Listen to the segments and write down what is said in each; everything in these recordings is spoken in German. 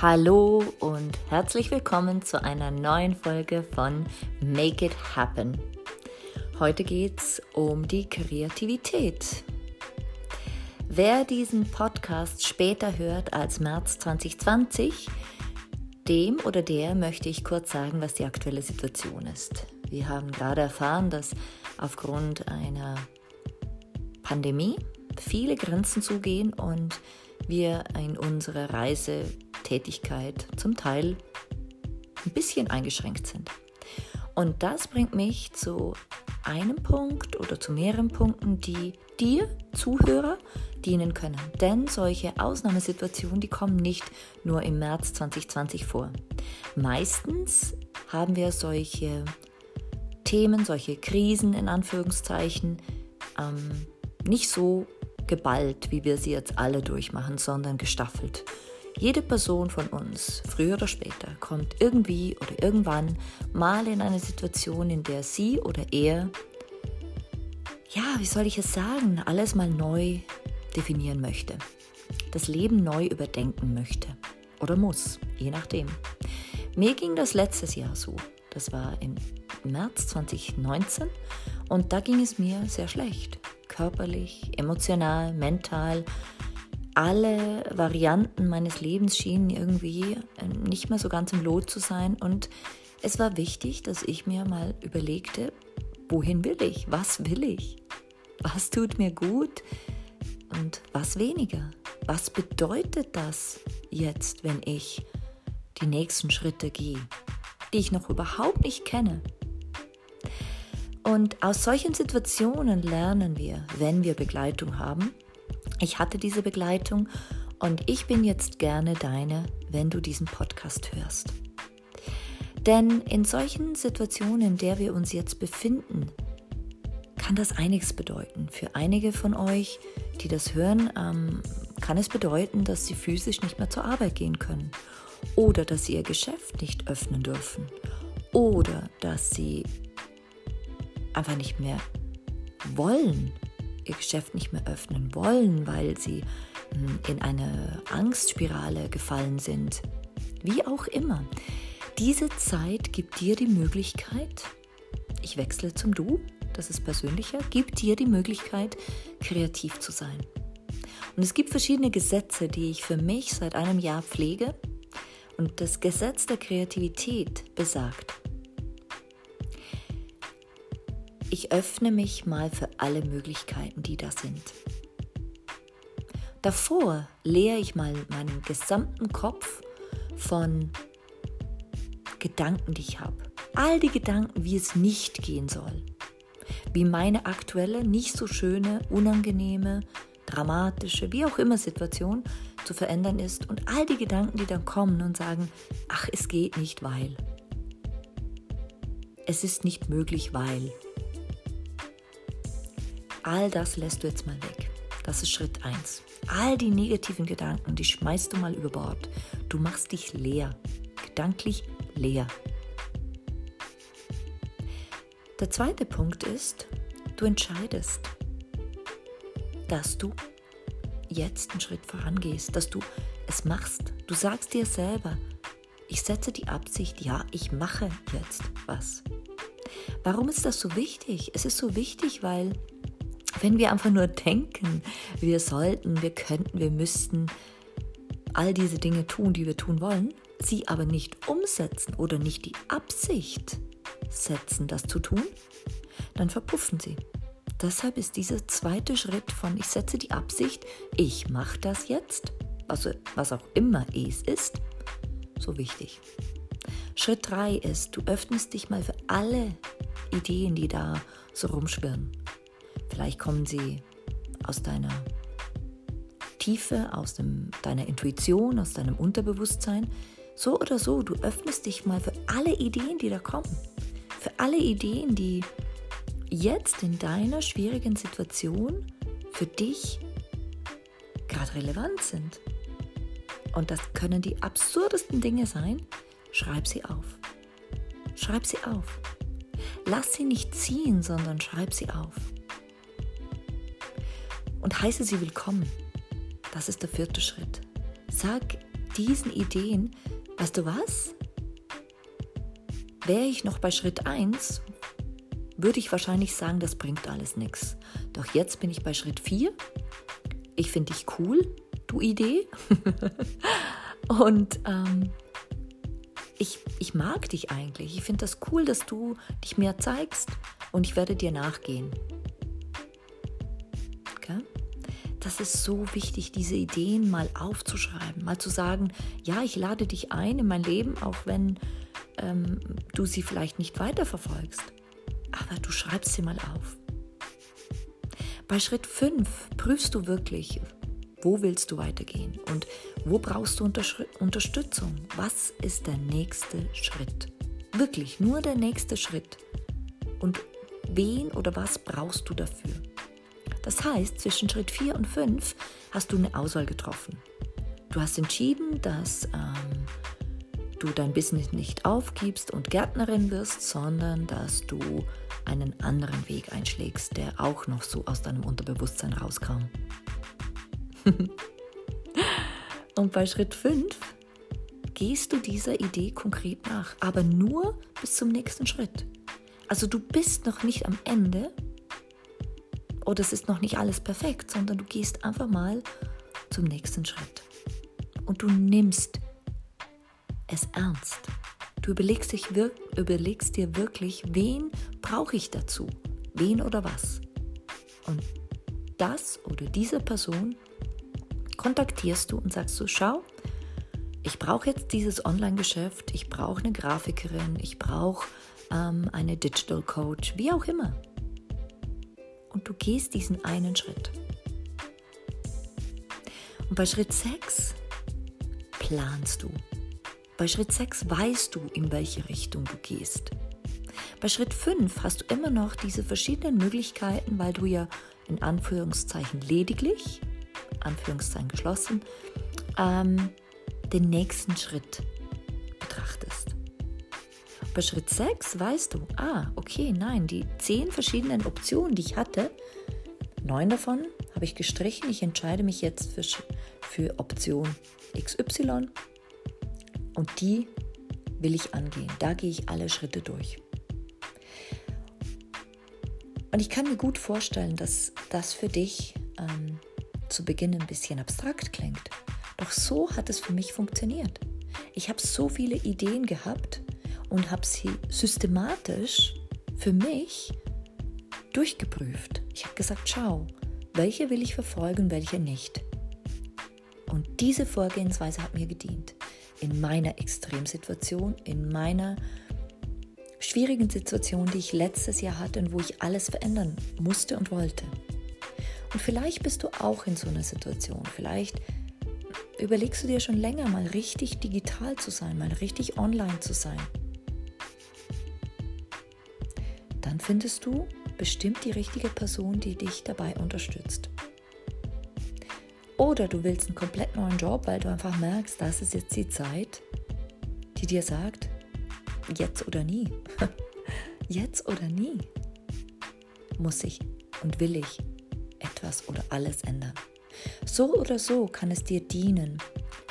Hallo und herzlich willkommen zu einer neuen Folge von Make It Happen. Heute geht es um die Kreativität. Wer diesen Podcast später hört als März 2020, dem oder der möchte ich kurz sagen, was die aktuelle Situation ist. Wir haben gerade erfahren, dass aufgrund einer Pandemie viele Grenzen zugehen und wir in unserer Reisetätigkeit zum Teil ein bisschen eingeschränkt sind. Und das bringt mich zu einem Punkt oder zu mehreren Punkten, die dir, Zuhörer, dienen können. Denn solche Ausnahmesituationen, die kommen nicht nur im März 2020 vor. Meistens haben wir solche Themen, solche Krisen in Anführungszeichen, ähm, nicht so geballt, wie wir sie jetzt alle durchmachen, sondern gestaffelt. Jede Person von uns, früher oder später, kommt irgendwie oder irgendwann mal in eine Situation, in der sie oder er, ja, wie soll ich es sagen, alles mal neu definieren möchte. Das Leben neu überdenken möchte. Oder muss, je nachdem. Mir ging das letztes Jahr so. Das war im März 2019 und da ging es mir sehr schlecht körperlich, emotional, mental. Alle Varianten meines Lebens schienen irgendwie ähm, nicht mehr so ganz im Lot zu sein. Und es war wichtig, dass ich mir mal überlegte, wohin will ich? Was will ich? Was tut mir gut und was weniger? Was bedeutet das jetzt, wenn ich die nächsten Schritte gehe, die ich noch überhaupt nicht kenne? Und aus solchen Situationen lernen wir, wenn wir Begleitung haben. Ich hatte diese Begleitung und ich bin jetzt gerne deine, wenn du diesen Podcast hörst. Denn in solchen Situationen, in der wir uns jetzt befinden, kann das einiges bedeuten. Für einige von euch, die das hören, ähm, kann es bedeuten, dass sie physisch nicht mehr zur Arbeit gehen können oder dass sie ihr Geschäft nicht öffnen dürfen oder dass sie einfach nicht mehr wollen, ihr Geschäft nicht mehr öffnen wollen, weil sie hm, in eine Angstspirale gefallen sind. Wie auch immer. Diese Zeit gibt dir die Möglichkeit, ich wechsle zum Du, das ist persönlicher, gibt dir die Möglichkeit, kreativ zu sein. Und es gibt verschiedene Gesetze, die ich für mich seit einem Jahr pflege. Und das Gesetz der Kreativität besagt, ich öffne mich mal für alle Möglichkeiten, die da sind. Davor leere ich mal meinen gesamten Kopf von Gedanken, die ich habe. All die Gedanken, wie es nicht gehen soll. Wie meine aktuelle, nicht so schöne, unangenehme, dramatische, wie auch immer Situation zu verändern ist. Und all die Gedanken, die dann kommen und sagen, ach, es geht nicht, weil. Es ist nicht möglich, weil. All das lässt du jetzt mal weg. Das ist Schritt 1. All die negativen Gedanken, die schmeißt du mal über Bord. Du machst dich leer, gedanklich leer. Der zweite Punkt ist, du entscheidest, dass du jetzt einen Schritt vorangehst, dass du es machst. Du sagst dir selber, ich setze die Absicht, ja, ich mache jetzt was. Warum ist das so wichtig? Es ist so wichtig, weil wenn wir einfach nur denken, wir sollten, wir könnten, wir müssten all diese Dinge tun, die wir tun wollen, sie aber nicht umsetzen oder nicht die Absicht setzen, das zu tun, dann verpuffen sie. Deshalb ist dieser zweite Schritt von ich setze die Absicht, ich mache das jetzt, also was auch immer es ist, so wichtig. Schritt 3 ist, du öffnest dich mal für alle Ideen, die da so rumschwirren. Vielleicht kommen sie aus deiner Tiefe, aus dem, deiner Intuition, aus deinem Unterbewusstsein. So oder so, du öffnest dich mal für alle Ideen, die da kommen. Für alle Ideen, die jetzt in deiner schwierigen Situation für dich gerade relevant sind. Und das können die absurdesten Dinge sein. Schreib sie auf. Schreib sie auf. Lass sie nicht ziehen, sondern schreib sie auf und heiße sie willkommen. Das ist der vierte Schritt. Sag diesen Ideen, weißt du was? Wäre ich noch bei Schritt 1, würde ich wahrscheinlich sagen, das bringt alles nichts. Doch jetzt bin ich bei Schritt 4. Ich finde dich cool, du Idee. Und ähm, ich, ich mag dich eigentlich. Ich finde das cool, dass du dich mir zeigst und ich werde dir nachgehen. Das ist so wichtig, diese Ideen mal aufzuschreiben, mal zu sagen, ja, ich lade dich ein in mein Leben, auch wenn ähm, du sie vielleicht nicht weiterverfolgst. Aber du schreibst sie mal auf. Bei Schritt 5 prüfst du wirklich, wo willst du weitergehen und wo brauchst du Unterstützung? Was ist der nächste Schritt? Wirklich nur der nächste Schritt. Und wen oder was brauchst du dafür? Das heißt, zwischen Schritt 4 und 5 hast du eine Auswahl getroffen. Du hast entschieden, dass ähm, du dein Business nicht aufgibst und Gärtnerin wirst, sondern dass du einen anderen Weg einschlägst, der auch noch so aus deinem Unterbewusstsein rauskam. und bei Schritt 5 gehst du dieser Idee konkret nach, aber nur bis zum nächsten Schritt. Also du bist noch nicht am Ende oder es ist noch nicht alles perfekt, sondern du gehst einfach mal zum nächsten Schritt. Und du nimmst es ernst. Du überlegst, dich, überlegst dir wirklich, wen brauche ich dazu? Wen oder was? Und das oder diese Person kontaktierst du und sagst du, schau, ich brauche jetzt dieses Online-Geschäft, ich brauche eine Grafikerin, ich brauche ähm, eine Digital Coach, wie auch immer. Und du gehst diesen einen Schritt. Und bei Schritt 6 planst du. Bei Schritt 6 weißt du, in welche Richtung du gehst. Bei Schritt 5 hast du immer noch diese verschiedenen Möglichkeiten, weil du ja in Anführungszeichen lediglich, Anführungszeichen geschlossen, ähm, den nächsten Schritt. Bei Schritt 6 weißt du, ah, okay, nein, die zehn verschiedenen Optionen, die ich hatte, neun davon habe ich gestrichen. Ich entscheide mich jetzt für, für Option XY und die will ich angehen. Da gehe ich alle Schritte durch. Und ich kann mir gut vorstellen, dass das für dich ähm, zu Beginn ein bisschen abstrakt klingt. Doch so hat es für mich funktioniert. Ich habe so viele Ideen gehabt und habe sie systematisch für mich durchgeprüft. Ich habe gesagt, schau, welche will ich verfolgen, welche nicht. Und diese Vorgehensweise hat mir gedient in meiner Extremsituation, in meiner schwierigen Situation, die ich letztes Jahr hatte und wo ich alles verändern musste und wollte. Und vielleicht bist du auch in so einer Situation. Vielleicht überlegst du dir schon länger, mal richtig digital zu sein, mal richtig online zu sein. Findest du bestimmt die richtige Person, die dich dabei unterstützt. Oder du willst einen komplett neuen Job, weil du einfach merkst, das ist jetzt die Zeit, die dir sagt, jetzt oder nie. jetzt oder nie muss ich und will ich etwas oder alles ändern. So oder so kann es dir dienen,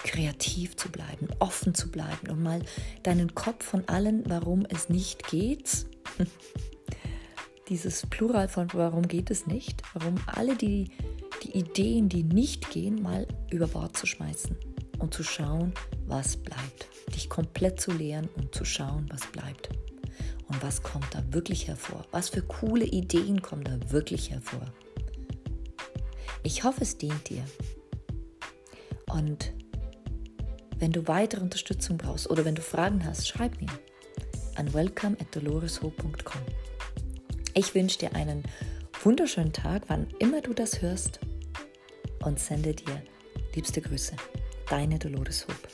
kreativ zu bleiben, offen zu bleiben und mal deinen Kopf von allen, warum es nicht geht, dieses Plural von warum geht es nicht, warum alle die die Ideen, die nicht gehen, mal über Bord zu schmeißen und zu schauen, was bleibt. Dich komplett zu leeren und zu schauen, was bleibt. Und was kommt da wirklich hervor? Was für coole Ideen kommen da wirklich hervor? Ich hoffe, es dient dir. Und wenn du weitere Unterstützung brauchst oder wenn du Fragen hast, schreib mir an welcome at. Ich wünsche dir einen wunderschönen Tag, wann immer du das hörst und sende dir liebste Grüße. Deine Dolores Hope.